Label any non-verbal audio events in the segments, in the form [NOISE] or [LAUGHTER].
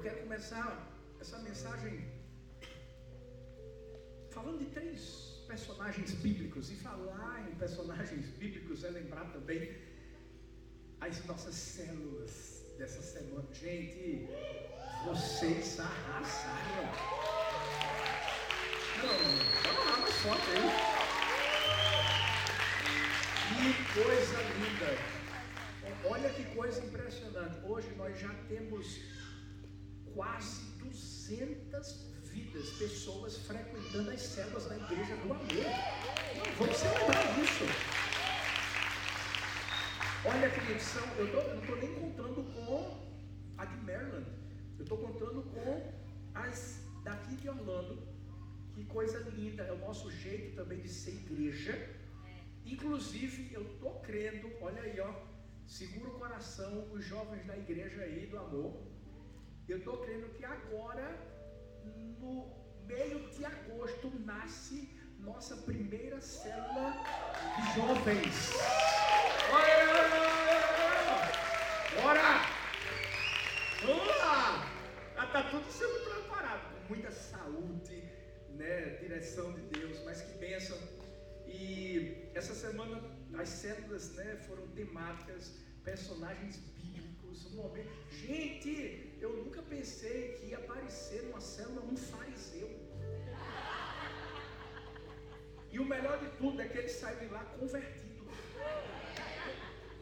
Eu quero começar essa mensagem falando de três personagens bíblicos. E falar em personagens [LAUGHS] bíblicos é lembrar também as nossas células dessa semana. Gente, vocês arrasaram. Não, vamos lá aí. Que coisa linda. Olha que coisa impressionante. Hoje nós já temos quase 200 vidas, pessoas frequentando as células da igreja do amor. Vamos celebrar isso. Olha, queridos, são, eu não estou nem contando com a de Maryland. Eu estou contando com as daqui de Orlando. Que coisa linda. É o nosso jeito também de ser igreja. Inclusive, eu estou crendo, olha aí, ó. Segura o coração, os jovens da igreja aí do amor. Eu estou crendo que agora, no meio de agosto, nasce nossa primeira célula de jovens. Bora! Vamos lá! Já está tudo sendo preparado, com muita saúde, né? Direção de Deus, mas que bênção. E essa semana as células né, foram temáticas, personagens bíblicos, um momento. Gente, eu nunca pensei que ia aparecer numa célula um fariseu. E o melhor de tudo é que ele saiu de lá convertido.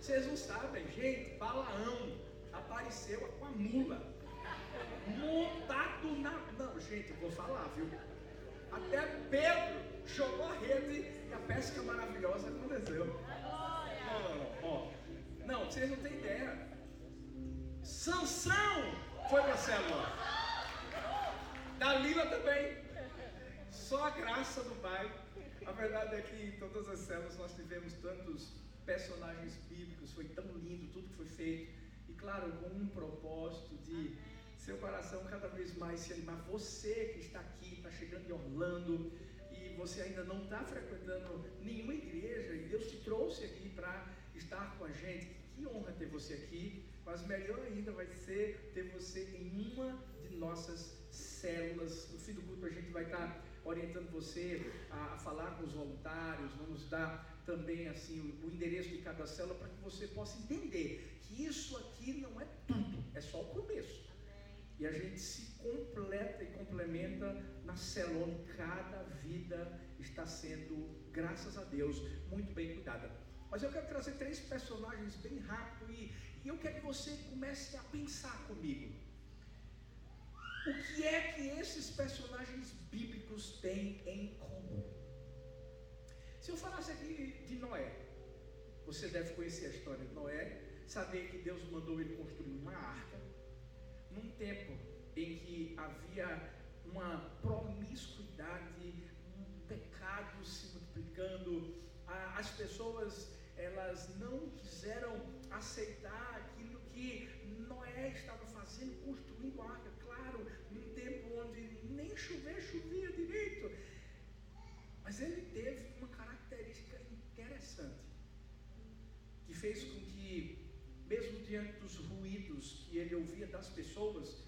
Vocês não sabem, gente, Balaão apareceu com a mula. Montado na. Não, gente, vou falar, viu? Até Pedro jogou a rede e a pesca maravilhosa aconteceu. Não, não, não. Não, vocês não têm ideia. Sansão foi para a célula. Dalila também. Só a graça do Pai. A verdade é que em todas as células nós tivemos tantos personagens bíblicos, foi tão lindo tudo que foi feito. E claro, com um propósito de seu coração cada vez mais se animar. Você que está aqui, está chegando em Orlando e você ainda não está frequentando nenhuma igreja e Deus te trouxe aqui para estar com a gente. Que honra ter você aqui, mas melhor ainda vai ser ter você em uma de nossas células. No fim do culto a gente vai estar orientando você a, a falar com os voluntários, vamos dar também assim o, o endereço de cada célula para que você possa entender que isso aqui não é tudo, é só o começo. E a gente se completa e complementa na célula cada vida está sendo, graças a Deus, muito bem cuidada. Mas eu quero trazer três personagens bem rápido e, e eu quero que você comece a pensar comigo. O que é que esses personagens bíblicos têm em comum? Se eu falasse aqui de Noé, você deve conhecer a história de Noé, saber que Deus mandou ele construir uma arca, num tempo em que havia uma promiscuidade, um pecado se multiplicando, as pessoas elas não quiseram aceitar aquilo que Noé estava fazendo, construindo a arca, claro, num tempo onde nem chover chovia direito. Mas ele teve uma característica interessante, que fez com que, mesmo diante dos ruídos que ele ouvia das pessoas,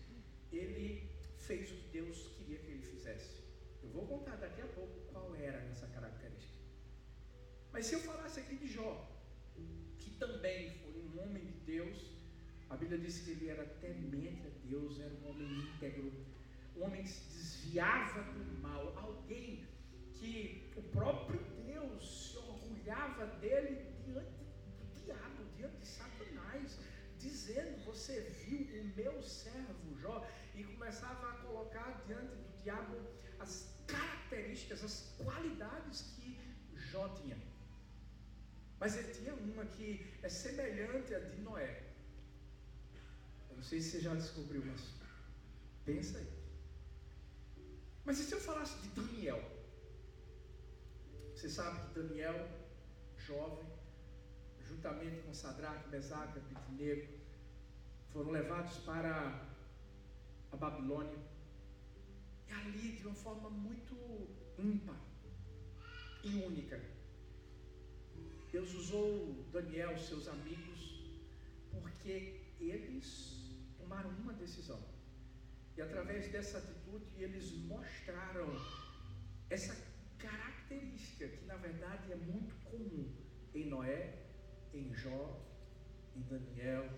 ele fez o que Deus queria que ele fizesse. Eu vou contar daqui a pouco qual era essa característica. Mas se eu falasse aqui de Jó, que também foi um homem de Deus, a Bíblia diz que ele era temente a Deus, era um homem íntegro, um homem que se desviava do mal, alguém que o próprio Deus se orgulhava dele diante do diabo, diante de Satanás, dizendo: Você viu o meu servo Jó? E começava a colocar diante do diabo as características, as qualidades que Jó tinha. Mas ele tinha uma que é semelhante à de Noé. Eu não sei se você já descobriu, mas pensa aí. Mas e se eu falasse de Daniel? Você sabe que Daniel, jovem, juntamente com Sadraque, Mesaque Abednego, foram levados para a Babilônia. E ali, de uma forma muito ímpar e única, Deus usou Daniel, seus amigos, porque eles tomaram uma decisão. E através dessa atitude, eles mostraram essa característica que, na verdade, é muito comum em Noé, em Jó, em Daniel,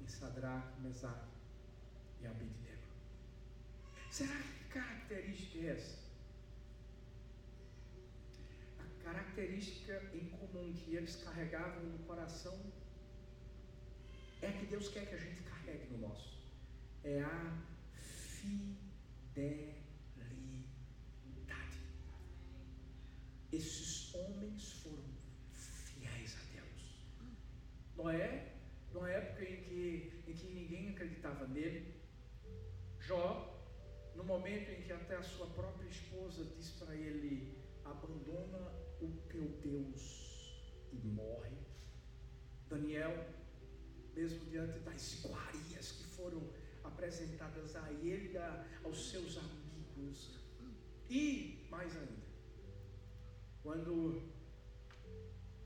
em Sadraque, Mesaque e Abednego. Será que característica é essa? Característica em comum que eles carregavam no coração é que Deus quer que a gente carregue no nosso. É a fidelidade. Esses homens foram fiéis a Deus. Noé, numa época em que, em que ninguém acreditava nele, Jó, no momento em que até a sua própria esposa diz para ele: abandona o teu Deus e morre. Daniel, mesmo diante das iguarias que foram apresentadas a ele, aos seus amigos, e mais ainda, quando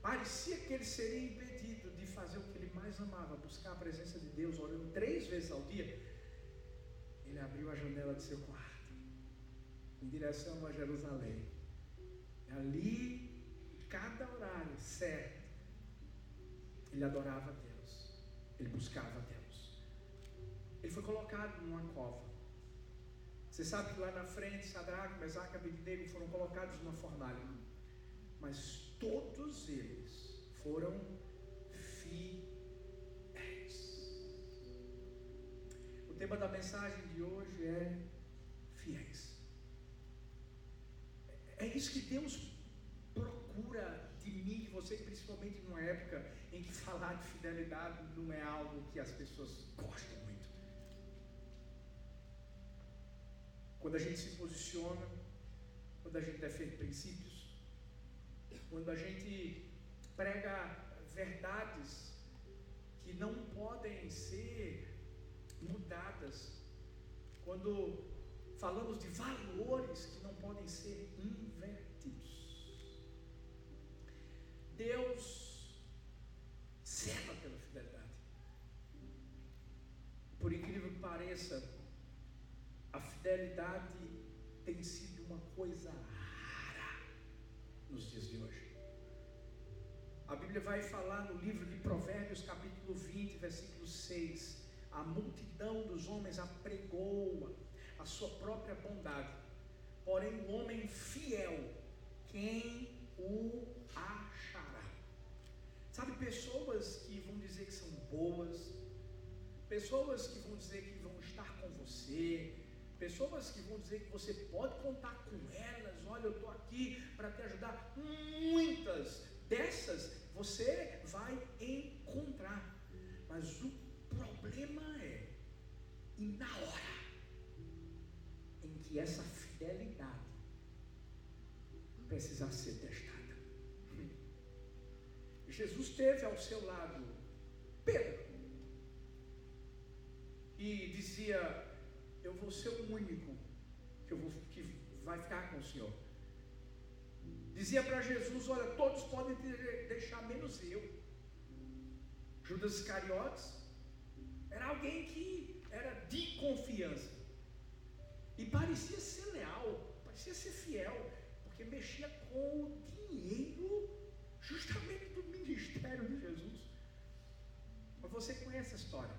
parecia que ele seria impedido de fazer o que ele mais amava, buscar a presença de Deus, orando três vezes ao dia, ele abriu a janela do seu quarto, em direção a Jerusalém. Ali, cada horário certo, ele adorava Deus, ele buscava Deus. Ele foi colocado numa cova. Você sabe que lá na frente, Sadraque, Mesaque e Abednego foram colocados numa fornalha. Mas todos eles foram fiéis. O tema da mensagem de hoje é fiéis. É isso que Deus procura de mim, de você, principalmente numa época em que falar de fidelidade não é algo que as pessoas gostam muito. Quando a gente se posiciona, quando a gente defende princípios, quando a gente prega verdades que não podem ser mudadas, quando falamos de valores que não podem ser invertidos. Deus zela pela fidelidade. Por incrível que pareça, a fidelidade tem sido uma coisa rara nos dias de hoje. A Bíblia vai falar no livro de Provérbios, capítulo 20, versículo 6. A multidão dos homens apregoa a sua própria bondade, porém o homem fiel, quem o achará? Sabe, pessoas que vão dizer que são boas, pessoas que vão dizer que vão estar com você, pessoas que vão dizer que você pode contar com elas, olha, eu estou aqui para te ajudar. Muitas dessas você vai encontrar, mas o problema é, e na hora que essa fidelidade precisar ser testada. Jesus teve ao seu lado Pedro e dizia: eu vou ser o único que, vou, que vai ficar com o Senhor. Dizia para Jesus: Olha, todos podem deixar, menos eu. Judas Iscariotes era alguém que era de confiança e parecia ser leal, parecia ser fiel, porque mexia com o dinheiro justamente do ministério de Jesus. Mas você conhece a história.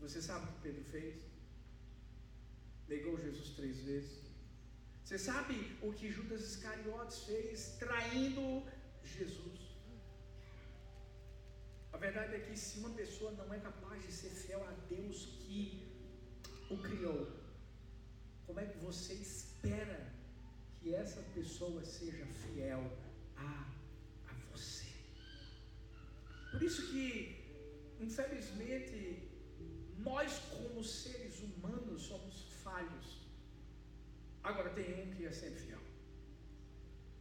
Você sabe o que Pedro fez? negou Jesus três vezes. Você sabe o que Judas Iscariotes fez traindo Jesus? A verdade é que se uma pessoa não é capaz de ser fiel a Deus que o criou, como é que você espera que essa pessoa seja fiel a, a você? Por isso que, infelizmente, nós como seres humanos somos falhos. Agora tem um que é sempre fiel.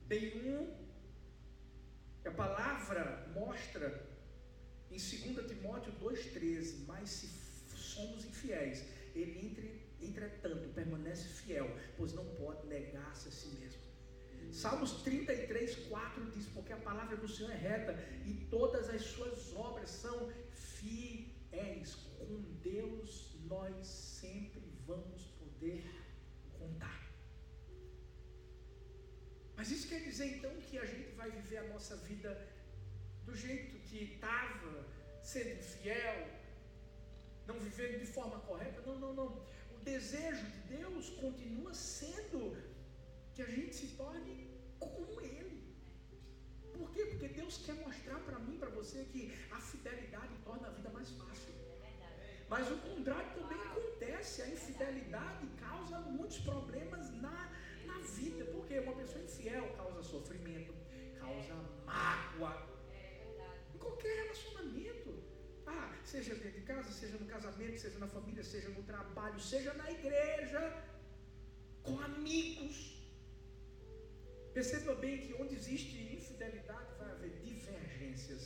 Tem um a palavra mostra em 2 Timóteo 2,13, mas se somos infiéis, ele entre, entretanto permanece fiel, pois não pode negar-se a si mesmo. Salmos 33, 4 diz: Porque a palavra do Senhor é reta e todas as suas obras são fiéis. Com Deus nós sempre vamos poder contar. Mas isso quer dizer então que a gente vai viver a nossa vida do jeito que estava, sendo fiel, não vivendo de forma correta? Não, não, não. O desejo de Deus continua sendo que a gente se torne como Ele. Por quê? Porque Deus quer mostrar para mim, para você, que a fidelidade torna a vida mais fácil. Mas o contrário também acontece. A infidelidade causa muitos problemas na, na vida. Porque uma pessoa infiel causa sofrimento, causa mágoa. Em qualquer relacionamento. Ah, seja dentro de casa, seja no casamento, seja na família, seja no trabalho, seja na igreja, com amigos. Perceba bem que onde existe infidelidade vai haver divergências,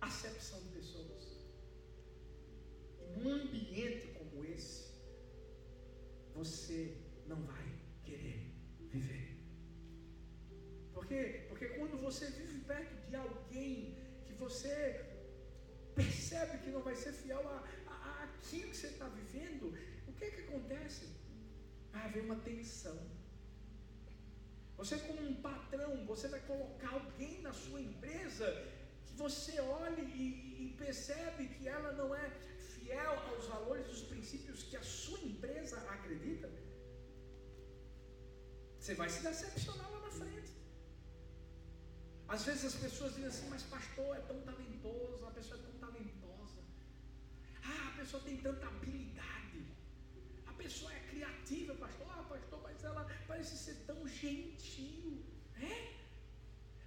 acepção de pessoas. E num ambiente como esse, você não vai querer viver. Por quê? Porque quando você vive perto de alguém que você percebe que não vai ser fiel a, a, aquilo que você está vivendo, o que é que acontece? Vai haver uma tensão. Você, como um patrão, você vai colocar alguém na sua empresa que você olhe e, e percebe que ela não é fiel aos valores e os princípios que a sua empresa acredita. Você vai se decepcionar lá na frente. Às vezes as pessoas dizem assim, mas pastor é tão talentoso, a pessoa é tão talentosa. Ah, a pessoa tem tanta habilidade. A pessoa é criativa, pastor. Ah, pastor, mas ela parece ser tão gentil. É?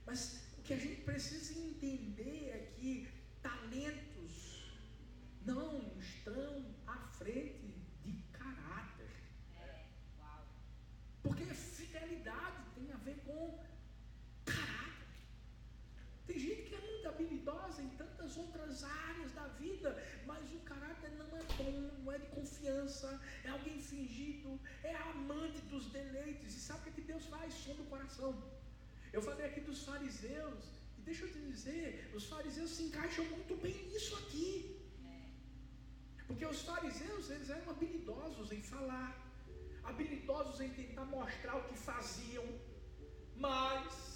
Mas o que a gente precisa entender é que talentos não estão à frente de caráter. Porque fidelidade tem a ver com caráter. Tem gente que é muito habilidosa outras áreas da vida, mas o caráter não é bom, não é de confiança, é alguém fingido, é amante dos deleites. E sabe o que Deus faz? Som do coração. Eu falei aqui dos fariseus, e deixa eu te dizer, os fariseus se encaixam muito bem nisso aqui. Porque os fariseus, eles eram habilidosos em falar, habilidosos em tentar mostrar o que faziam, mas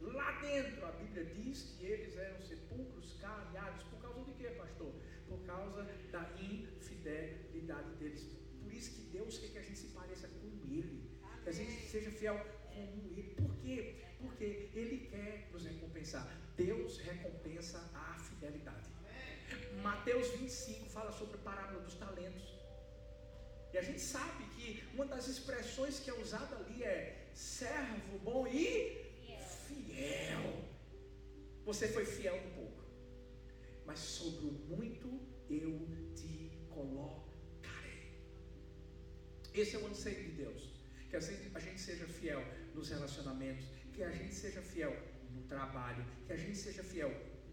lá dentro a Bíblia diz que eles eram sepulcros calhados. Por causa de quê, pastor? Por causa da infidelidade deles. Por isso que Deus quer que a gente se pareça com Ele, que a gente seja fiel como Ele. Por quê? Porque Ele quer nos recompensar. Deus recompensa a fidelidade. Mateus 25 fala sobre a parábola dos talentos. E a gente sabe que uma das expressões que é usada ali é servo bom e fiel. Você foi fiel um pouco, mas sobre o muito eu te colocarei. Esse é o anseio de Deus. Que a gente, a gente seja fiel nos relacionamentos, que a gente seja fiel no trabalho, que a gente seja fiel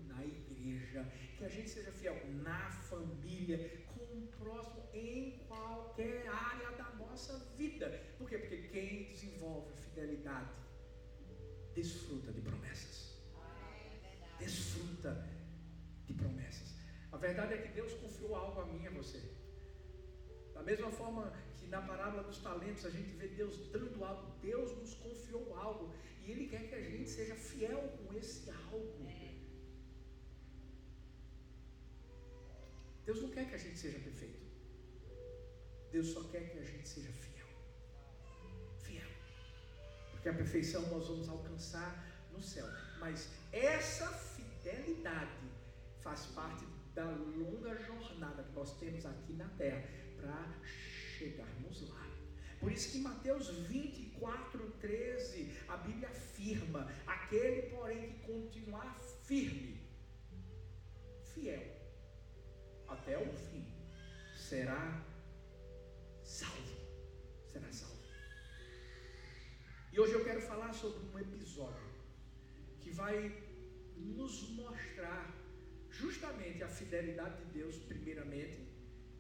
na igreja, que a gente seja fiel na família, com o próximo, em qualquer área da nossa vida. Por quê? Porque quem desenvolve fidelidade desfruta de promessas. Desfruta de promessas. A verdade é que Deus confiou algo a mim e a você. Da mesma forma que na parábola dos talentos a gente vê Deus dando algo, Deus nos confiou algo e Ele quer que a gente seja fiel com esse algo. Deus não quer que a gente seja perfeito. Deus só quer que a gente seja fiel. Porque a perfeição nós vamos alcançar no céu. Mas essa fidelidade faz parte da longa jornada que nós temos aqui na terra para chegarmos lá. Por isso que em Mateus 24, 13, a Bíblia afirma: aquele, porém, que continuar firme, fiel, até o fim, será salvo. Será salvo. E hoje eu quero falar sobre um episódio que vai nos mostrar justamente a fidelidade de Deus, primeiramente,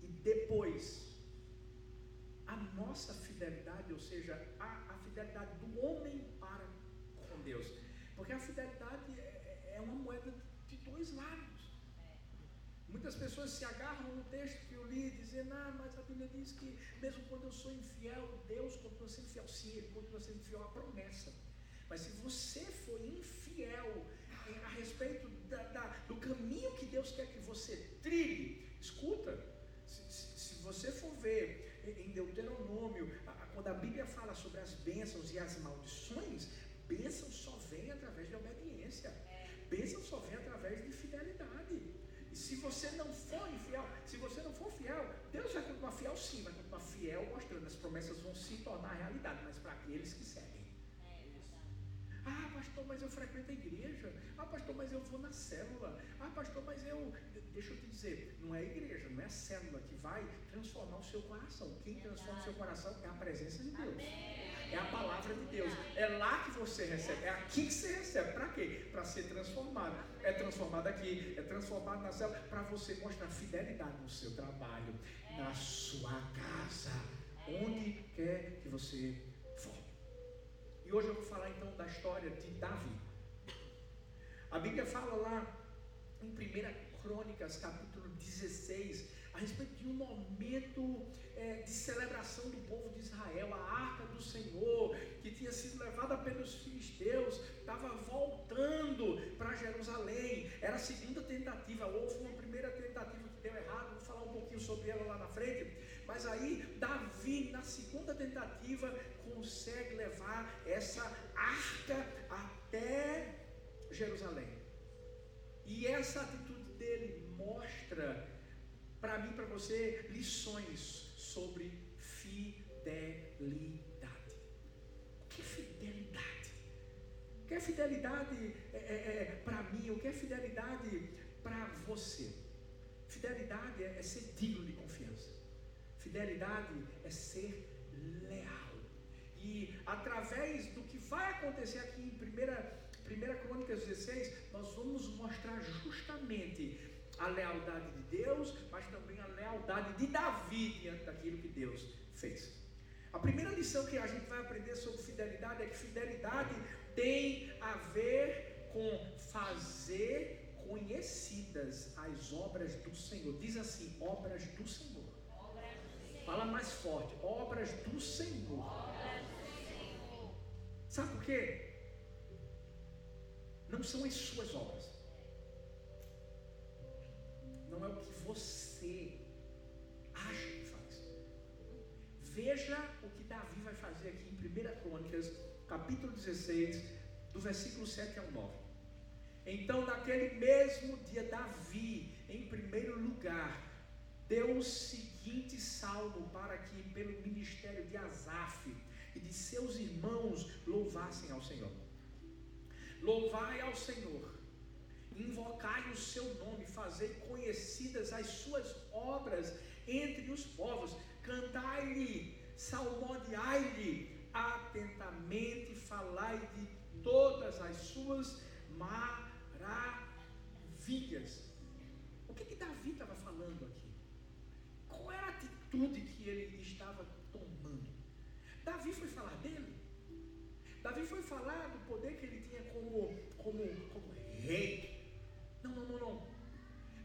e depois a nossa fidelidade, ou seja, a, a fidelidade do homem para com Deus. Porque a fidelidade é, é uma moeda de dois lados. Muitas pessoas se agarram no texto que eu li, dizendo, ah, mas a Bíblia diz que mesmo quando eu sou infiel, Deus continua sendo fiel. Sim, Ele continua sendo fiel à promessa. Mas se você for infiel a respeito da, da, do caminho que Deus quer que você trilhe, escuta, se, se, se você for ver em Deuteronômio, quando a Bíblia fala sobre as bênçãos e as maldições, bênção só vem através de obediência. Bênção só vem através de fidelidade. Se você não for infiel, se você não for fiel, Deus vai continuar fiel sim, vai continuar fiel mostrando, as promessas vão se tornar realidade, mas para aqueles que seguem. Ah, pastor, mas eu frequento a igreja. Ah, pastor, mas eu vou na célula. Ah, pastor, mas eu. Deixa eu te dizer, não é a igreja, não é a célula que vai transformar o seu coração. Quem transforma o seu coração é a presença de Deus. É a palavra de Deus. É lá que você recebe. É aqui que você recebe. Para quê? Para ser transformado. É transformado aqui, é transformado na célula, para você mostrar fidelidade no seu trabalho, na sua casa, onde quer que você e hoje eu vou falar então da história de Davi. A Bíblia fala lá em 1 Crônicas, capítulo 16, a respeito de um momento é, de celebração do povo de Israel, a arca do Senhor, que tinha sido levada pelos filisteus, estava voltando para Jerusalém. Era a segunda tentativa, houve uma primeira tentativa que deu errado, vou falar um pouquinho sobre ela lá na frente. Mas aí, Davi, na segunda tentativa, consegue levar essa arca até Jerusalém. E essa atitude dele mostra para mim, para você, lições sobre fidelidade. O que é fidelidade? O que é fidelidade é, é, é para mim? O que é fidelidade para você? Fidelidade é, é ser digno de confiança. Fidelidade é ser leal. E através do que vai acontecer aqui em 1 Crônicas 16, nós vamos mostrar justamente a lealdade de Deus, mas também a lealdade de Davi diante daquilo que Deus fez. A primeira lição que a gente vai aprender sobre fidelidade é que fidelidade tem a ver com fazer conhecidas as obras do Senhor. Diz assim: obras do Senhor. Fala mais forte: obras do Senhor. Sabe por quê? Não são as suas obras. Não é o que você acha que faz. Veja o que Davi vai fazer aqui em 1 Crônicas, capítulo 16, do versículo 7 ao 9. Então, naquele mesmo dia, Davi, em primeiro lugar, deu o seguinte salmo para que, pelo ministério de Asaf, e de seus irmãos louvassem ao Senhor. Louvai ao Senhor, invocai o seu nome, fazei conhecidas as suas obras entre os povos, cantai-lhe, salmodiai-lhe, atentamente falai de todas as suas maravilhas. O que, que Davi estava falando aqui? Qual era a atitude que ele estava Davi foi falar dele. Davi foi falar do poder que ele como, como, como rei. Não, não, não, não.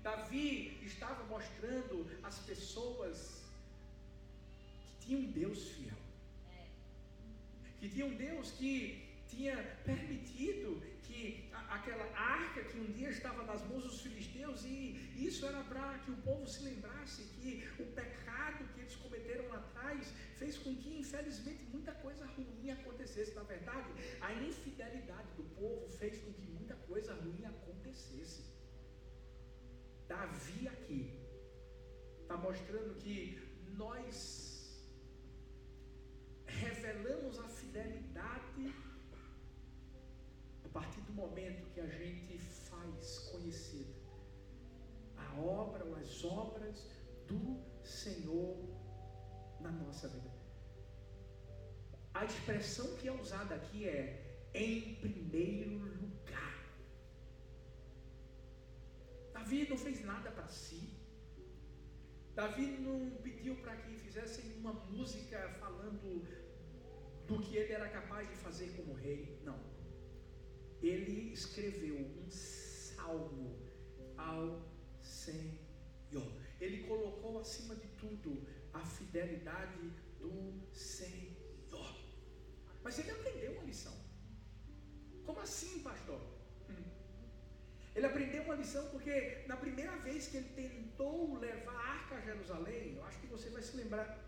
Davi estava mostrando às pessoas que tinha um Deus fiel. Que tinha um Deus que tinha permitido que aquela arca que um dia estava nas mãos dos filisteus, e isso era para que o povo se lembrasse que o pecado que eles cometeram lá atrás fez com que, infelizmente, muita coisa ruim acontecesse. Na verdade, a infidelidade do povo fez com que muita coisa ruim acontecesse. Davi aqui está mostrando que nós revelamos a fidelidade a partir do momento que a gente faz conhecida a obra ou as obras do Senhor nossa vida. A expressão que é usada aqui é em primeiro lugar. Davi não fez nada para si. Davi não pediu para que fizessem uma música falando do que ele era capaz de fazer como rei. Não. Ele escreveu um salmo ao Senhor. Ele colocou acima de tudo a fidelidade do Senhor. Mas ele aprendeu uma lição. Como assim, pastor? Hum. Ele aprendeu uma lição porque na primeira vez que ele tentou levar a arca a Jerusalém, eu acho que você vai se lembrar,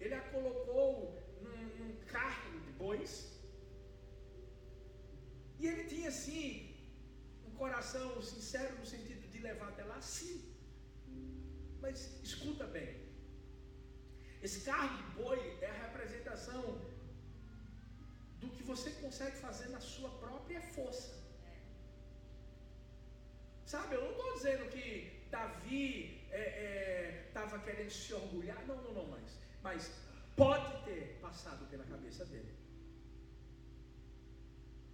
ele a colocou num, num carro de bois, e ele tinha assim um coração sincero no sentido de levar até lá, sim. Mas escuta bem, esse carro de boi é a representação do que você consegue fazer na sua própria força. Sabe, eu não estou dizendo que Davi estava é, é, querendo se orgulhar, não, não, não, mas, mas pode ter passado pela cabeça dele.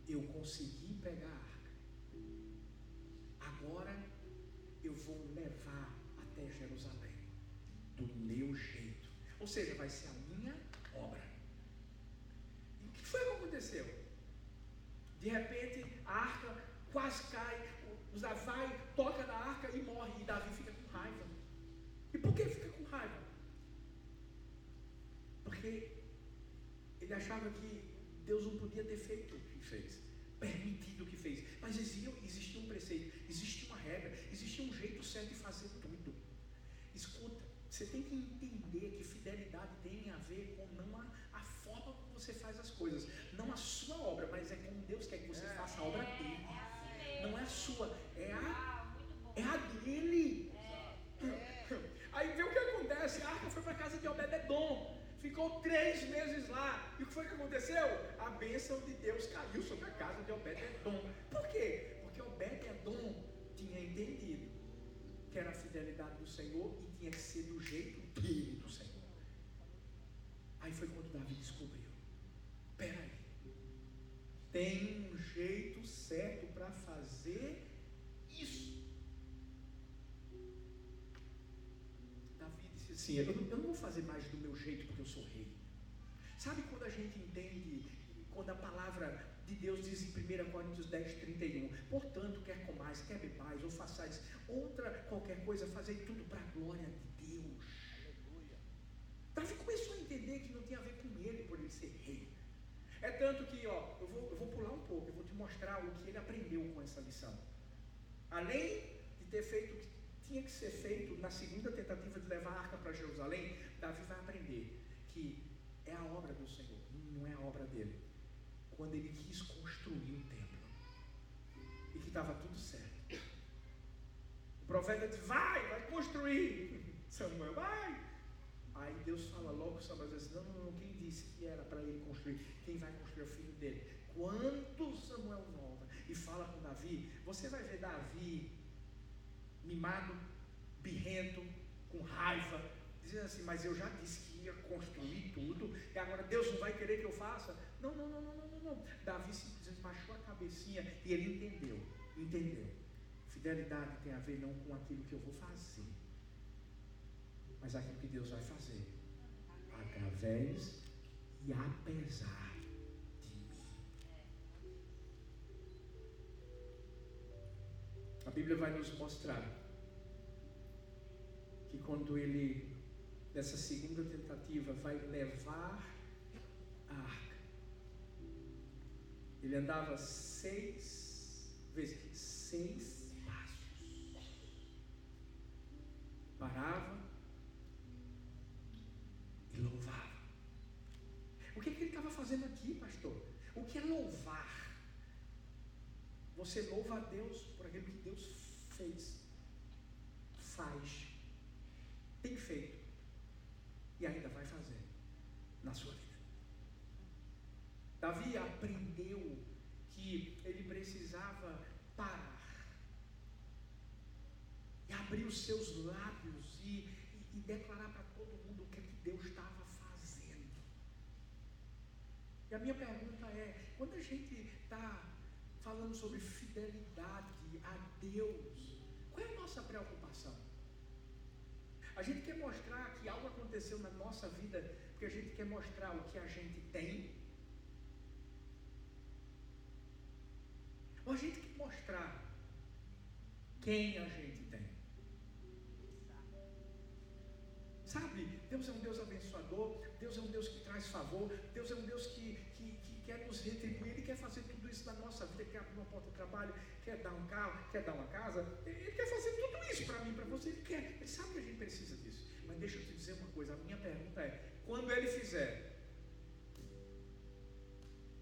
Eu consegui pegar a arca. Agora eu vou levar até Jerusalém do meu jeito. Ou seja, vai ser a minha obra. E o que foi que aconteceu? De repente, a arca quase cai, José vai, toca na arca e morre. E Davi fica com raiva. E por que ele fica com raiva? Porque ele achava que Deus não podia ter feito o que fez, permitido o que fez. Mas existia, existia um preceito, existia uma regra, existia um jeito certo de fazer tudo. Escuta, você tem que entender que fidelidade tem a ver com não a, a forma como você faz as coisas, não a sua obra, mas é como Deus quer que você faça a obra dele não é a sua, é a, é a dele. [LAUGHS] Aí vê o que acontece, a arca foi para a casa de Obededon, ficou três meses lá, e o que foi que aconteceu? A bênção de Deus caiu sobre a casa de Obededon. Por quê? Porque Obededon tinha entendido que era a fidelidade do Senhor e tinha que ser do jeito dele do Senhor. Aí foi quando Davi descobriu. Peraí, tem um jeito certo para fazer isso. Davi disse assim: eu não, eu não vou fazer mais do meu jeito porque eu sou rei. Sabe quando a gente entende, quando a palavra de Deus diz em 1 Coríntios 10, 31, portanto, quer comais, quer bebais, ou façais outra qualquer coisa, fazei tudo para a glória de Deus. Davi começou a entender que não tinha a ver com ele por ele ser rei. É tanto que, ó, eu vou, eu vou pular um pouco, eu vou te mostrar o que ele aprendeu com essa lição. Além de ter feito o que tinha que ser feito na segunda tentativa de levar a arca para Jerusalém, Davi vai aprender que é a obra do Senhor, não é a obra dele. Quando ele quis construir o templo e que estava tudo certo. O profeta diz: Vai, vai construir. [LAUGHS] Samuel, vai. Aí Deus fala logo, Samuel diz: Não, não, não, quem disse que era para ele construir? Quem vai construir é o filho dele. Quando Samuel volta e fala com Davi, você vai ver Davi mimado, birrento, com raiva, dizendo assim: Mas eu já disse que ia construir tudo, e agora Deus não vai querer que eu faça? Não, não, não, não, não, não. não. Davi simplesmente baixou a cabecinha e ele entendeu. Entendeu. Fidelidade tem a ver não com aquilo que eu vou fazer, mas aquilo que Deus vai fazer através e apesar de mim. A Bíblia vai nos mostrar que quando ele, nessa segunda tentativa, vai levar a arca, ele andava seis vezes, seis passos, parava e louvava. O que, que ele estava fazendo aqui, pastor? O que é louvar? Você louva a Deus por aquilo que Deus fez, faz, tem feito e ainda vai fazer na sua vida. Davi aprendeu que ele precisava parar e abrir os seus lábios e, e, declarar para todo mundo o que, é que Deus estava e a minha pergunta é: quando a gente está falando sobre fidelidade a Deus, qual é a nossa preocupação? A gente quer mostrar que algo aconteceu na nossa vida porque a gente quer mostrar o que a gente tem? Ou a gente quer mostrar quem a gente tem? Sabe? Deus é um Deus abençoador, Deus é um Deus que traz favor, Deus é um Deus que, que, que quer nos retribuir, Ele quer fazer tudo isso na nossa vida, quer abrir uma porta de trabalho, quer dar um carro, quer dar uma casa, Ele quer fazer tudo isso para mim, para você, Ele quer, Ele sabe que a gente precisa disso. Mas deixa eu te dizer uma coisa, a minha pergunta é, quando Ele fizer,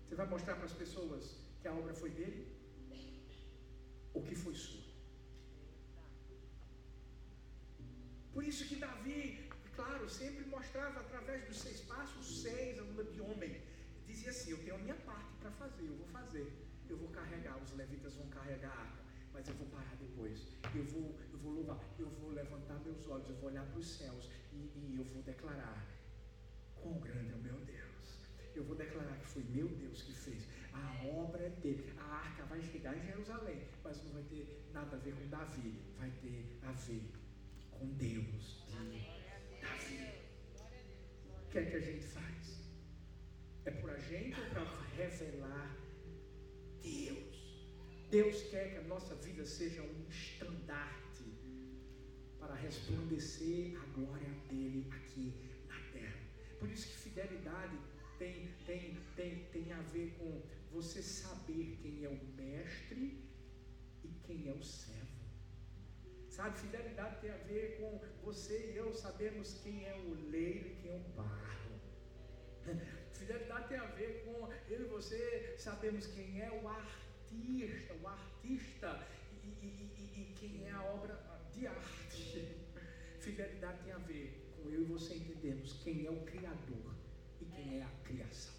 você vai mostrar para as pessoas que a obra foi dele? Ou que foi sua? Por isso que Davi, claro, sempre mostrava através dos seis passos, seis, a lula de homem. Dizia assim: Eu tenho a minha parte para fazer, eu vou fazer. Eu vou carregar, os levitas vão carregar a arca, mas eu vou parar depois. Eu vou, eu vou louvar, eu vou levantar meus olhos, eu vou olhar para os céus e, e eu vou declarar: Quão grande é o meu Deus. Eu vou declarar que foi meu Deus que fez. A obra é dele. A arca vai chegar em Jerusalém, mas não vai ter nada a ver com Davi, vai ter a ver com Deus. O que é que a gente faz? É por a gente ou para revelar Deus? Deus quer que a nossa vida seja um estandarte para resplandecer a glória dele aqui na terra. Por isso que fidelidade tem, tem, tem, tem a ver com você saber quem é o mestre e quem é o servo. Sabe, fidelidade tem a ver com você e eu sabemos quem é o oleiro e quem é o barro. [LAUGHS] Fidelidade tem a ver com eu e você sabemos quem é o artista, o artista e, e, e, e quem é a obra de arte. [LAUGHS] Fidelidade tem a ver com eu e você entendermos quem é o Criador e quem é a criação.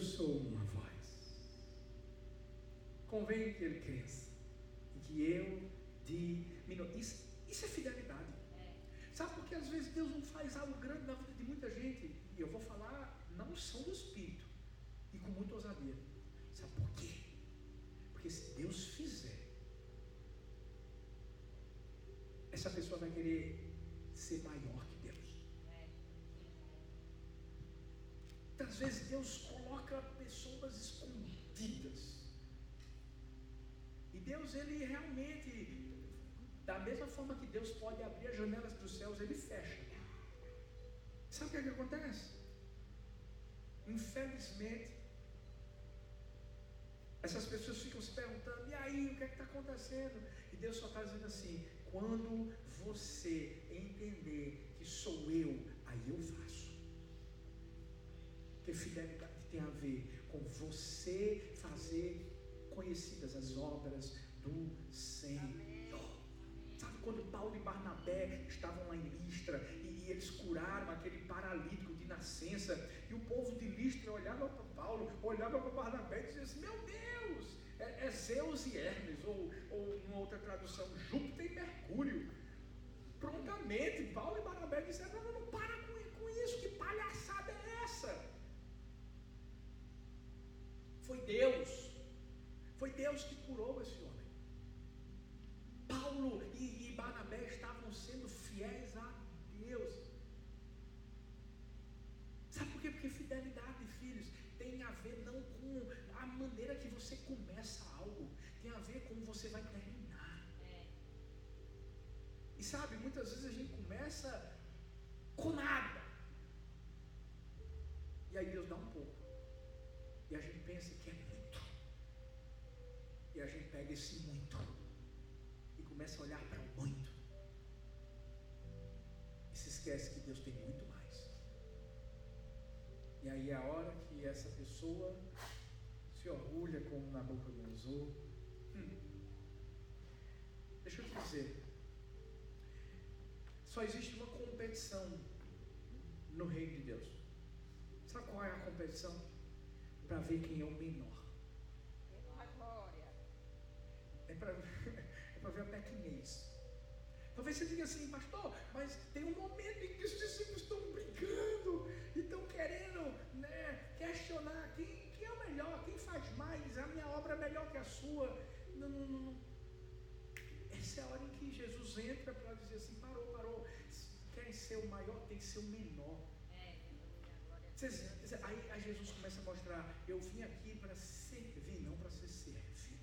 Eu sou Deus, ele realmente, da mesma forma que Deus pode abrir as janelas dos céus, ele fecha. Sabe o que, é que acontece? Infelizmente, essas pessoas ficam se perguntando, e aí, o que é está acontecendo? E Deus só está dizendo assim, quando você entender que sou eu, aí eu faço. Porque fidelidade tem a ver com você fazer conhecidas as obras do Senhor. Sabe quando Paulo e Barnabé estavam lá em Listra e, e eles curaram aquele paralítico de nascença e o povo de Listra olhava para Paulo, olhava para Barnabé e dizia assim: Meu Deus, é, é Zeus e Hermes, ou, ou uma outra tradução, Júpiter e Mercúrio. Prontamente, Paulo e Barnabé disseram: não, não, para com, com isso, que palhaçada é essa? Foi Deus, foi Deus que curou esse homem. Paulo e, e Barnabé estavam sendo fiéis a Deus. Sabe por quê? Porque fidelidade, filhos, tem a ver não com a maneira que você começa algo, tem a ver com como você vai terminar. É. E sabe, muitas vezes a gente começa com nada. Esquece que Deus tem muito mais. E aí é a hora que essa pessoa se orgulha como Nabucodonosor. Hum. Deixa eu te dizer. Só existe uma competição no reino de Deus. Sabe qual é a competição? Para ver quem é o menor. É para [LAUGHS] é ver a pequenez. Talvez você diga assim, pastor, mas tem um momento em que os discípulos estão brincando e estão querendo né, questionar quem, quem é o melhor, quem faz mais, a minha obra é melhor que a sua. Não, não, não. Essa é a hora em que que Jesus entra para dizer assim: parou, parou. Querem ser o maior, tem que ser o menor. Aí, aí Jesus começa a mostrar: eu vim aqui para servir, não para ser servido.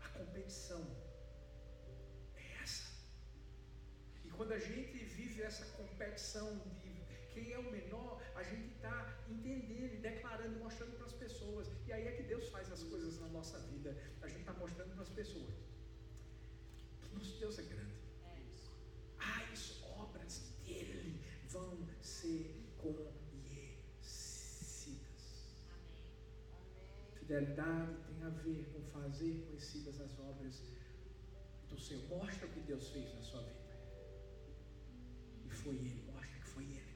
A competição quando a gente vive essa competição de quem é o menor, a gente está entendendo, declarando, mostrando para as pessoas. E aí é que Deus faz as coisas na nossa vida. A gente está mostrando para as pessoas nosso Deus é grande. As obras dele vão ser conhecidas. Fidelidade tem a ver com fazer conhecidas as obras do Senhor. Mostra o que Deus fez na sua vida. Foi Ele, mostra que foi Ele.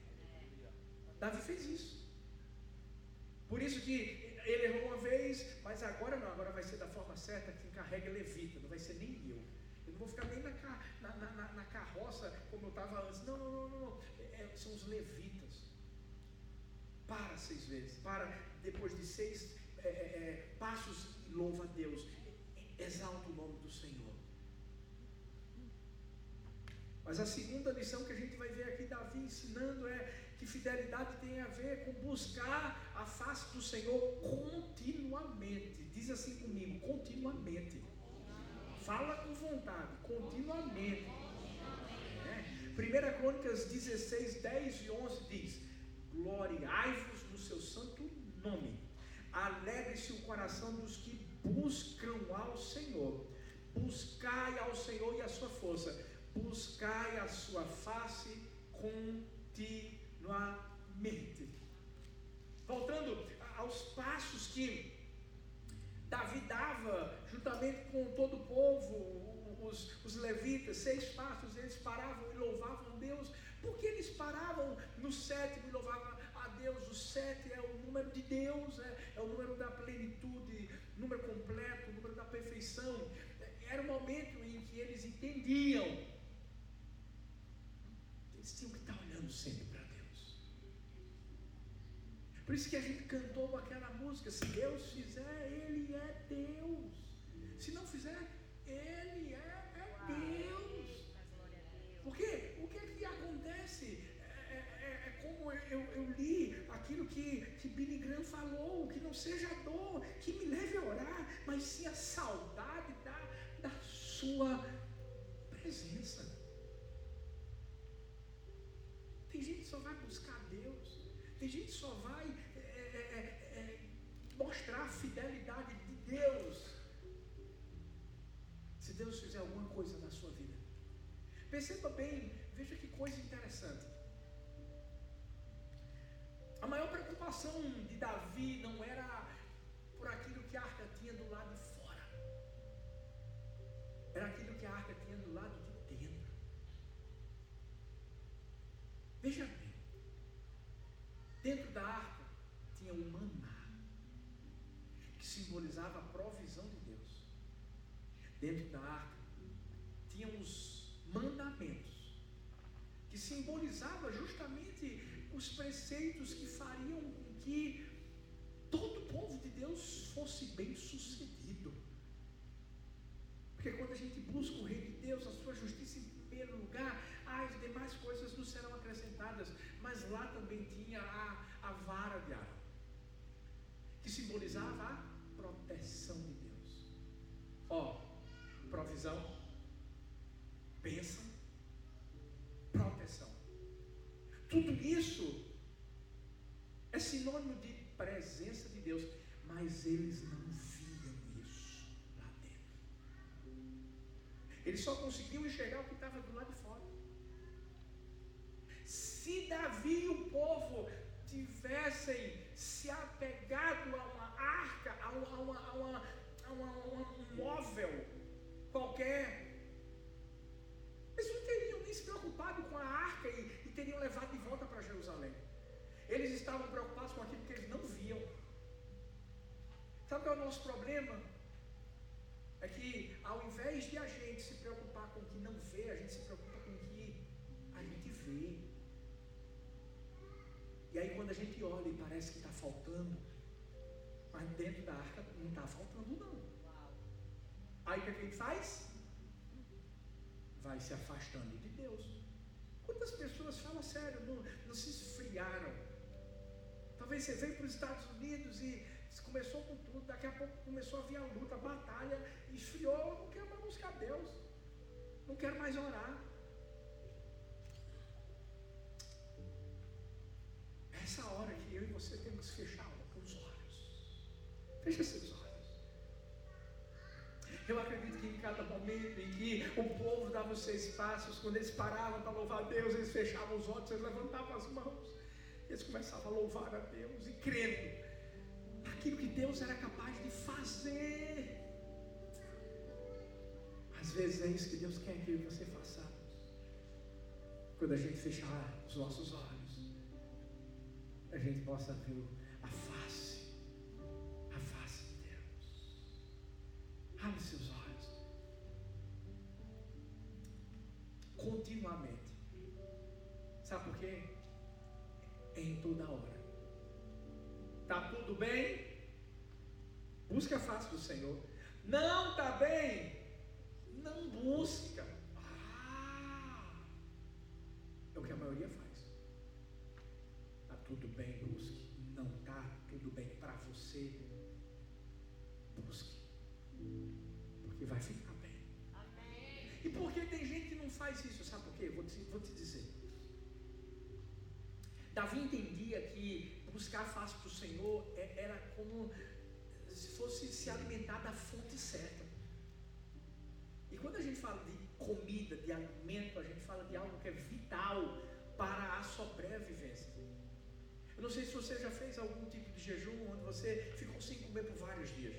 Davi fez isso. Por isso que ele errou uma vez, mas agora não, agora vai ser da forma certa, quem carrega é levita, não vai ser nem eu. Eu não vou ficar nem na, na, na, na carroça como eu estava antes. Não, não, não, não. É, é, são os levitas. Para seis vezes. Para depois de seis é, é, é passos louva a Deus. Exalta o nome do Senhor. Mas a segunda lição que a gente vai ver aqui Davi ensinando é que fidelidade tem a ver com buscar a face do Senhor continuamente. Diz assim comigo, continuamente. Fala com vontade, continuamente. É. 1 Crônicas 16, 10 e 11 diz: Gloriai-vos no seu santo nome, alegre-se o coração dos que buscam ao Senhor. Buscai ao Senhor e a sua força, buscai a sua face continuamente. Voltando aos passos que Davi dava, juntamente com todo o povo, os, os levitas, seis passos, eles paravam e louvavam Deus. Por que eles paravam no sétimo e louvavam a Deus? O sete é o número de Deus, é, é o número da plenitude, número completo, número da perfeição. Era o momento em que eles entendiam. Eles tinham que estar olhando sempre para por isso que a gente cantou aquela música: se Deus fizer, Ele é Deus. Se não fizer, Ele é, é Deus. Porque o que, é que acontece? É, é, é como eu, eu, li aquilo que, que Billy Graham falou: que não seja a dor que me leve a orar, mas sim a saudade da, da Sua presença. Tem gente que só vai buscar Tem gente só vai é, é, é, é, mostrar a fidelidade de Deus se Deus fizer alguma coisa na sua vida. Perceba bem, veja que coisa interessante. A maior preocupação de Davi não era por aquilo que a arca tinha do lado de fora, era aquilo que a arca tinha do lado de dentro. Veja bem. Dentro da arca tinha um maná, que simbolizava a provisão de Deus. Dentro da arca tinha os mandamentos, que simbolizava justamente os preceitos que fariam com que todo o povo de Deus fosse bem sucedido. Porque quando a gente busca o reino de Deus, a sua justiça em primeiro lugar, as demais coisas nos serão acrescentadas. Mas lá também tinha a, a vara de Arão, que simbolizava a proteção de Deus. Ó, provisão, bênção, proteção. Tudo isso é sinônimo de presença de Deus, mas eles não viam isso lá dentro. Eles só conseguiam enxergar o que estava do lado de fora. Se Davi e o povo tivessem se apegado a uma arca, a, uma, a, uma, a, uma, a um móvel qualquer, eles não teriam nem se preocupado com a arca e, e teriam levado de volta para Jerusalém. Eles estavam preocupados Sabe qual é o nosso problema? É que ao invés de a gente se preocupar com o que não vê, a gente se preocupa com o que a gente vê. E aí quando a gente olha e parece que está faltando, mas dentro da arca não está faltando não. Aí o que a gente faz? Vai se afastando de Deus. Quantas pessoas, fala sério, não, não se esfriaram? Talvez você veio para os Estados Unidos e começou com tudo, daqui a pouco começou a vir a luta, a batalha, esfriou, não quero mais buscar Deus, não quero mais orar. Essa hora que eu e você temos que fechar os olhos. Fecha seus olhos. Eu acredito que em cada momento em que o povo dava os seus passos, quando eles paravam para louvar Deus, eles fechavam os olhos, eles levantavam as mãos, eles começavam a louvar a Deus e crendo naquilo que Deus era capaz de fazer. Às vezes é isso que Deus quer que você faça. Quando a gente fechar os nossos olhos, a gente possa ver a face, a face de Deus. Abre seus olhos. Continuamente. Sabe por quê? É em toda hora. Está tudo bem? Busque a face do Senhor. Não está bem? Não busca. Ah, é o que a maioria faz. Está tudo bem, busque. Não está tudo bem para você. Busque. Porque vai ficar bem. Amém. E por que tem gente que não faz isso? Sabe por quê? Vou te, vou te dizer. Davi entendia que buscar a face do Senhor é, era como sei se você já fez algum tipo de jejum onde você ficou sem comer por vários dias.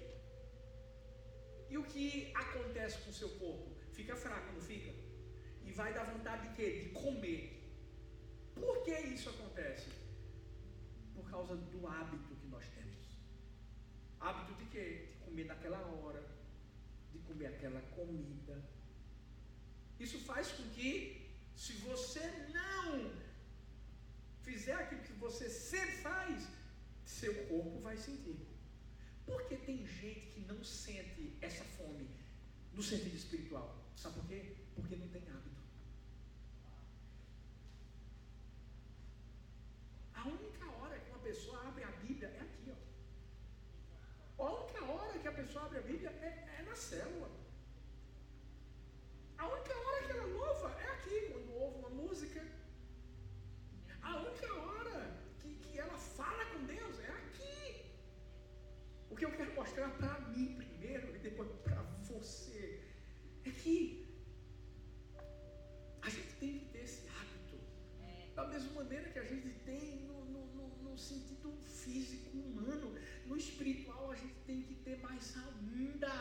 E o que acontece com o seu corpo? Fica fraco, não fica? E vai dar vontade de quê? De comer. Por que isso acontece? Por causa do hábito que nós temos. Hábito de quê? De comer naquela hora, de comer aquela comida. Isso faz com que, se você não fizer aquilo que você sempre faz, seu corpo vai sentir. Porque tem gente que não sente essa fome no sentido espiritual. Sabe por quê? Porque não tem hábito. A única mais ainda.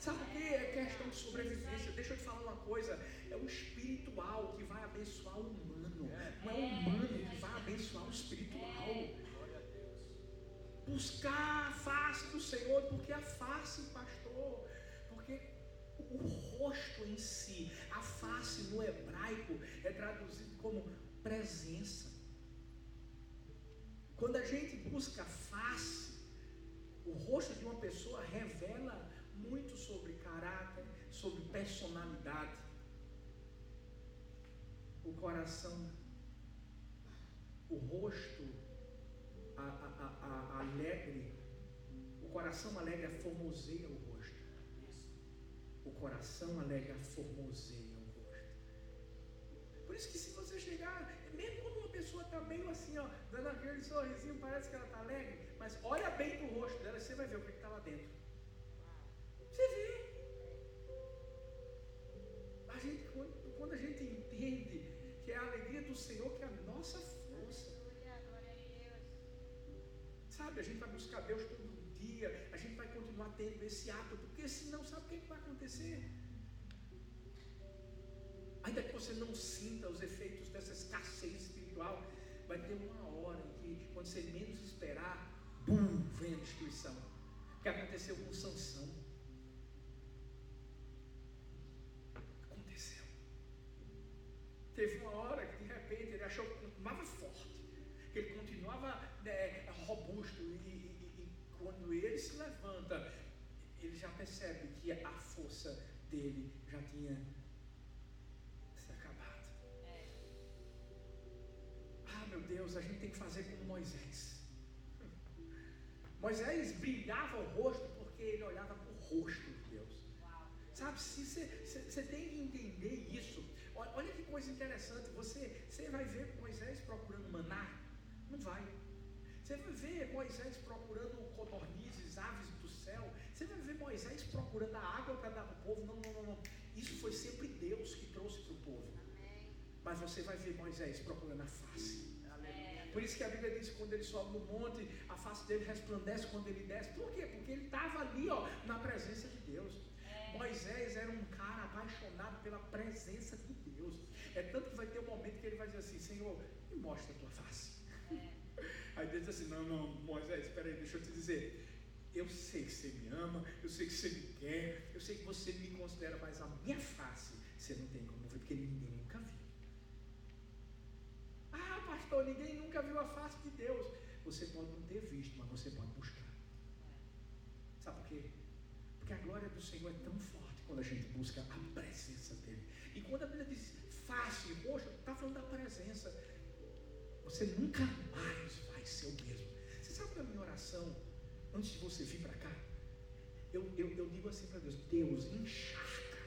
Sabe o que é questão de sobrevivência? Deixa eu te falar uma coisa: é o espiritual que vai abençoar o humano, não é o humano que vai abençoar o espiritual. Buscar a face do Senhor, porque a face, pastor, porque o rosto em si, a face no hebraico é traduzido como presença. Quando a gente busca a face, o rosto de uma pessoa revela muito sobre caráter, sobre personalidade. O coração, o rosto a, a, a, alegre, o coração alegre formoseia o rosto. O coração alegre formoseia o rosto. Por isso que se você chegar, mesmo quando uma pessoa está meio assim, ó, dando aquele sorrisinho, parece que ela está alegre, mas olha bem para o rosto dela, você vai ver o que está lá dentro. Você vê. A gente, quando a gente entende que é a alegria do Senhor que é a nossa força. Sabe, a gente vai buscar Deus todo dia, a gente vai continuar tendo esse ato, porque senão sabe o que, que vai acontecer? Ainda que você não sinta os efeitos dessa escassez espiritual, vai ter uma hora em que, quando você menos esperar, bum, vem a destruição. O que aconteceu com Sansão? Aconteceu. Teve uma hora que de repente ele achou que continuava forte, que ele continuava né, robusto, e, e, e quando ele se levanta, ele já percebe que que a força dele já tinha se acabado. Ah, meu Deus, a gente tem que fazer como Moisés. Moisés brilhava o rosto porque ele olhava para o rosto de Deus. Sabe, se você tem que entender isso. Olha, que coisa interessante. Você, você vai ver Moisés procurando maná? Não vai. Você vai ver Moisés procurando codornizes, aves do céu. Você vai ver Moisés procurando a água para dar para o povo. Não, não, não, não. Isso foi sempre Deus que trouxe para o povo. Mas você vai ver Moisés procurando a face. Por isso que a Bíblia diz que quando ele sobe no monte, a face dele resplandece quando ele desce. Por quê? Porque ele estava ali, ó, na presença de Deus. É. Moisés era um cara apaixonado pela presença de Deus. É tanto que vai ter um momento que ele vai dizer assim: Senhor, me mostra a tua face. É. [LAUGHS] Aí Deus diz assim: Não, não, Moisés, espera aí, deixa eu te dizer. Eu sei que você me ama, eu sei que você me quer, eu sei que você me considera, mas a minha face você não tem como ver, porque ninguém pastor, ninguém nunca viu a face de Deus. Você pode não ter visto, mas você pode buscar. Sabe por quê? Porque a glória do Senhor é tão forte quando a gente busca a presença dEle. E quando a Bíblia diz face, roxo, está falando da presença. Você nunca mais vai ser o mesmo. Você sabe que a minha oração, antes de você vir para cá, eu, eu, eu digo assim para Deus: Deus, encharca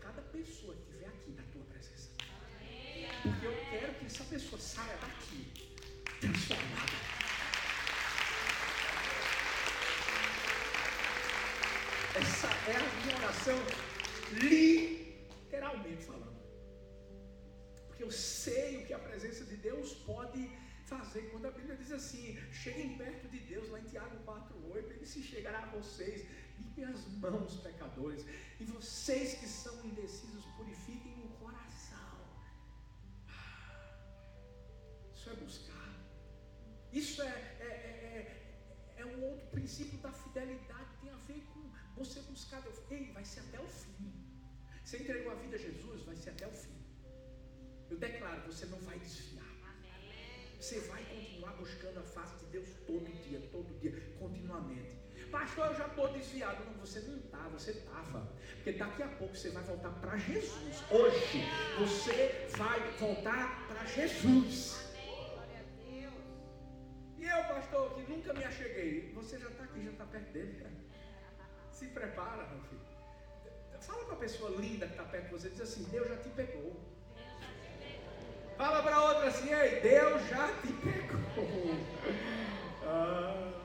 cada pessoa que estiver aqui na tua presença. Porque eu quero que essa pessoa saia daqui transformada. Essa é a minha oração, literalmente falando. Porque eu sei o que a presença de Deus pode fazer. Quando a Bíblia diz assim: cheguem perto de Deus, lá em Tiago 4,8, ele se chegará a vocês, limpem as mãos, pecadores, e vocês que são indecisos, purifiquem Isso é buscar. Isso é, é, é, é, é um outro princípio da fidelidade, tem a ver com você buscar. Ei, vai ser até o fim. Você entregou a vida a Jesus, vai ser até o fim. Eu declaro, você não vai desfiar. Você vai continuar buscando a face de Deus todo dia, todo dia, continuamente. Pastor, eu já estou desviado. Não, você não está, você estava. Porque daqui a pouco você vai voltar para Jesus. Hoje você vai voltar para Jesus. Acheguei. Você já está aqui, já está perto dele. Se prepara, meu filho. Fala para a pessoa linda que está perto de você, diz assim, Deus já te pegou. Fala para outra assim, ei, Deus já te pegou. [LAUGHS] Ah.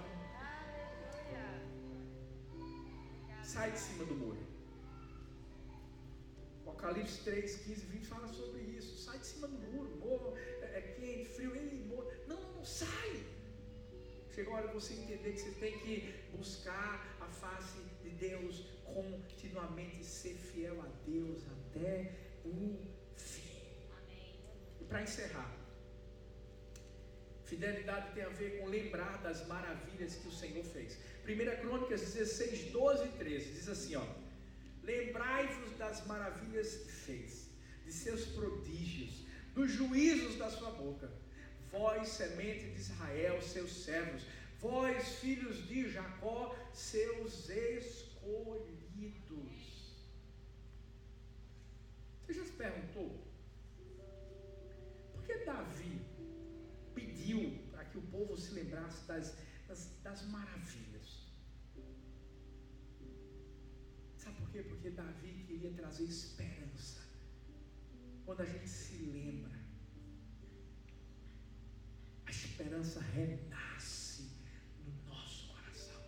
Sai de cima do muro. Apocalipse 3, 15, 20 fala sobre isso. Sai de cima do muro. Muro é, é quente, frio. Muro. Não, não, não, sai. Chegou a hora você entender que você tem que buscar a face de Deus continuamente, ser fiel a Deus até o fim. E para encerrar, fidelidade tem a ver com lembrar das maravilhas que o Senhor fez. 1 Crônicas 16, 12 e 13 diz assim: ó, lembrai-vos das maravilhas que fez, de seus prodígios, dos juízos da sua boca vós, semente de Israel, seus servos, vós, filhos de Jacó, seus escolhidos. Você já se perguntou? Por que Davi pediu para que o povo se lembrasse das, das, das maravilhas? Sabe por quê? Porque Davi queria trazer esperança. Quando a gente se lembra esperança renasce no nosso coração.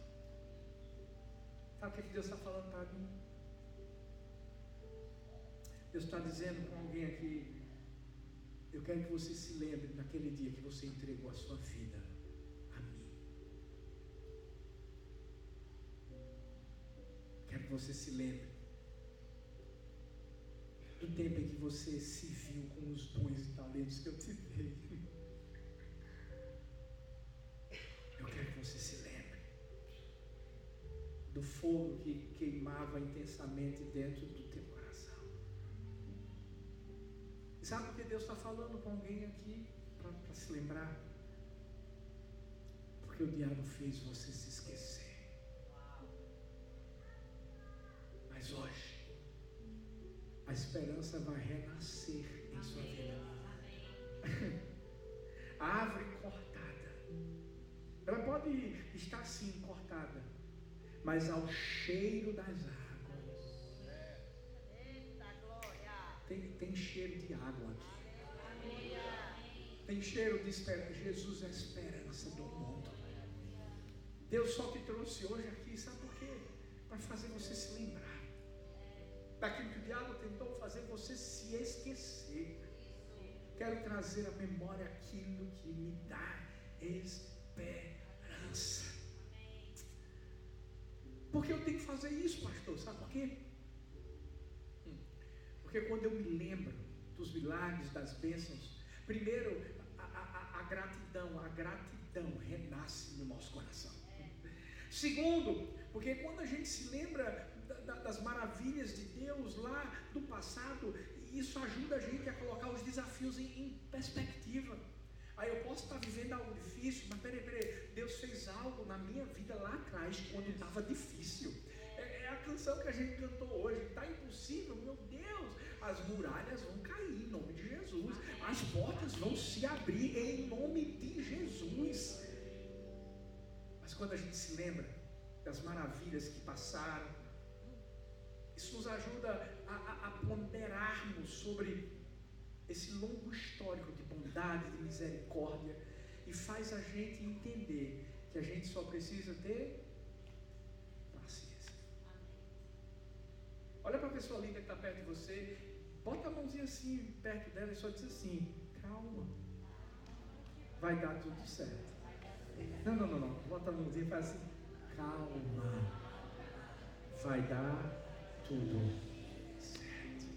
Sabe o que Deus está falando para mim? Deus está dizendo com alguém aqui: Eu quero que você se lembre naquele dia que você entregou a sua vida a mim. Quero que você se lembre do tempo em que você se viu com os dons e talentos que eu te dei. Eu quero que você se lembre do fogo que queimava intensamente dentro do teu coração. Sabe o que Deus está falando com alguém aqui para se lembrar? Porque o diabo fez você se esquecer. Mas hoje, a esperança vai renascer em sua vida. [LAUGHS] A árvore cortada, ela pode estar sim cortada, mas ao cheiro das águas. Tem, tem cheiro de água aqui. Tem cheiro de esperança. Jesus é a esperança do mundo. Deus só te trouxe hoje aqui, sabe por quê? Para fazer você se lembrar daquilo que o diabo tentou fazer você se esquecer. Quero trazer à memória aquilo que me dá esperança. Por que eu tenho que fazer isso, pastor? Sabe por quê? Hum. Porque quando eu me lembro dos milagres, das bênçãos, primeiro a, a, a gratidão, a gratidão renasce no nosso coração. Segundo, porque quando a gente se lembra das maravilhas de Deus lá do passado, isso ajuda a gente a colocar os desafios em, em perspectiva. Aí eu posso estar vivendo algo difícil, mas peraí, peraí, Deus fez algo na minha vida lá atrás, quando estava difícil. É, é, a canção que a gente cantou hoje. Está impossível, meu Deus, as muralhas vão cair em nome de Jesus, as portas vão se abrir em nome de Jesus. Mas quando a gente se lembra das maravilhas que passaram, isso nos ajuda a, a, a ponderarmos sobre esse longo histórico de bondade, de misericórdia, e faz a gente entender que a gente só precisa ter paciência. Olha para a pessoa linda que está perto de você, bota a mãozinha assim perto dela e só diz assim: calma, vai dar tudo certo. Não, não, não, não. Bota a mãozinha e faz assim: calma, vai dar tudo certo.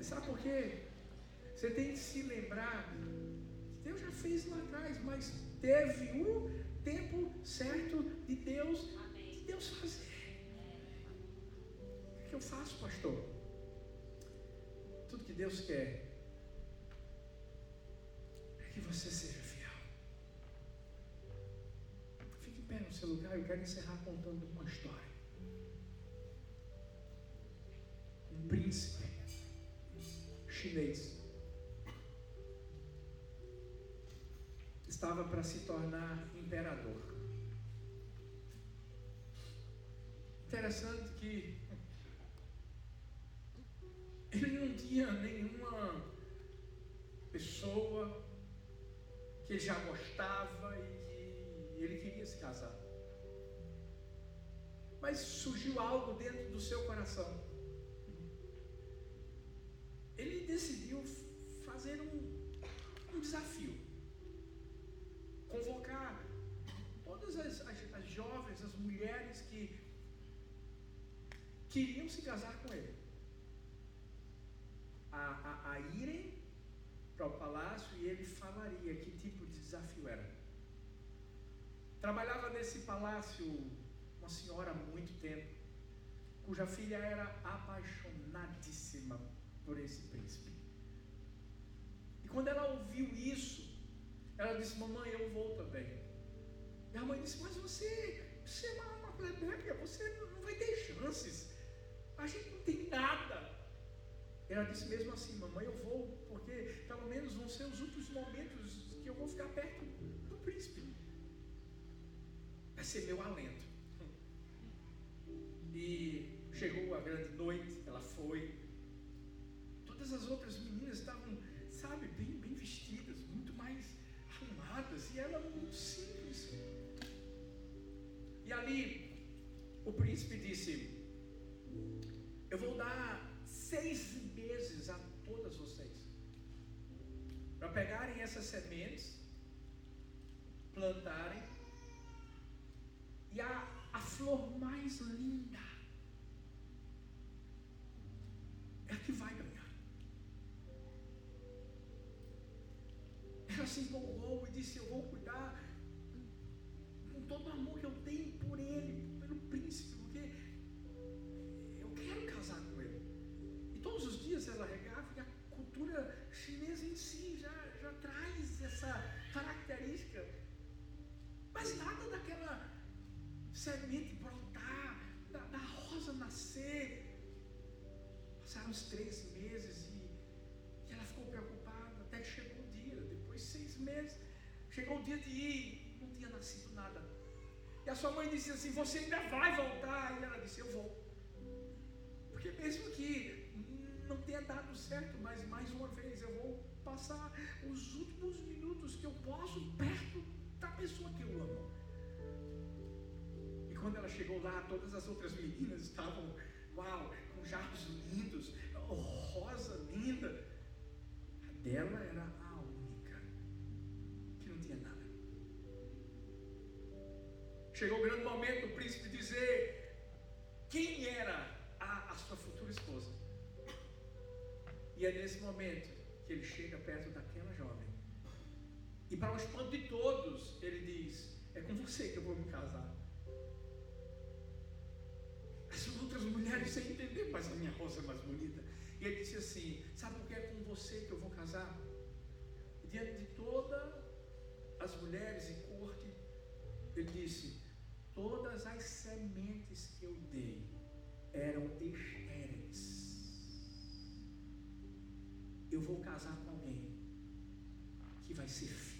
Sabe por quê? Você tem que se lembrar que Deus já fez lá atrás, mas teve o tempo certo de Deus, de Deus fazer. O que eu faço, pastor? Tudo que Deus quer é que você seja fiel. Fique em pé no seu lugar, eu quero encerrar contando uma história. um príncipe chinês estava para se tornar imperador. Interessante que ele não tinha nenhuma pessoa que ele já gostava e que ele queria se casar. Mas surgiu algo dentro do seu coração ele decidiu fazer um, um desafio. Convocar todas as, as, as jovens, as mulheres que queriam se casar com ele. A, a, a irem para o palácio e ele falaria que tipo de desafio era. Trabalhava nesse palácio uma senhora há muito tempo, cuja filha era apaixonadíssima por esse príncipe. E quando ela ouviu isso, ela disse: Mamãe, eu vou também. E a mãe disse: Mas você, você é uma, plebeia, você não vai ter chances. A gente não tem nada. Ela disse mesmo assim: Mamãe, eu vou, porque pelo menos vão ser os últimos momentos que eu vou ficar perto do príncipe. Vai ser meu alento. Se empolgou e disse: Eu vou cuidar com todo o amor que eu tenho por ele, pelo príncipe, porque eu quero casar com ele. E todos os dias ela regava, e a cultura chinesa em si já, já traz essa característica. Mas nada daquela semente brotar, da, da rosa nascer. Passaram uns três não tinha nascido nada. E a sua mãe disse assim: Você ainda vai voltar? E ela disse: Eu vou. Porque mesmo que não tenha dado certo, mas mais uma vez eu vou passar os últimos minutos que eu posso perto da pessoa que eu amo. E quando ela chegou lá, todas as outras meninas estavam, uau, com jarros lindos, rosa linda. A dela era a única que não tinha nada. Chegou o grande momento do príncipe dizer quem era a, a sua futura esposa. E é nesse momento que ele chega perto daquela jovem. E para o espanto de todos, ele diz: É com você que eu vou me casar. As outras mulheres sem entender, mas a minha rosa é mais bonita. E ele disse assim: Sabe por que é com você que eu vou casar? E diante de todas as mulheres e corte, ele disse: Todas as sementes que eu dei eram estéreis eu vou casar com alguém que vai ser fiel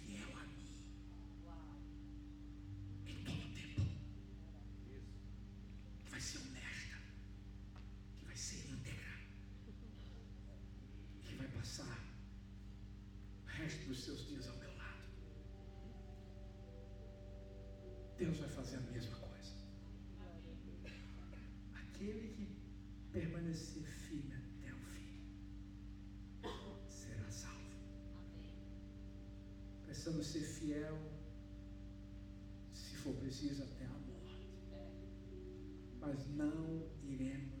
Precisamos ser fiel, se for preciso, até a morte. Mas não iremos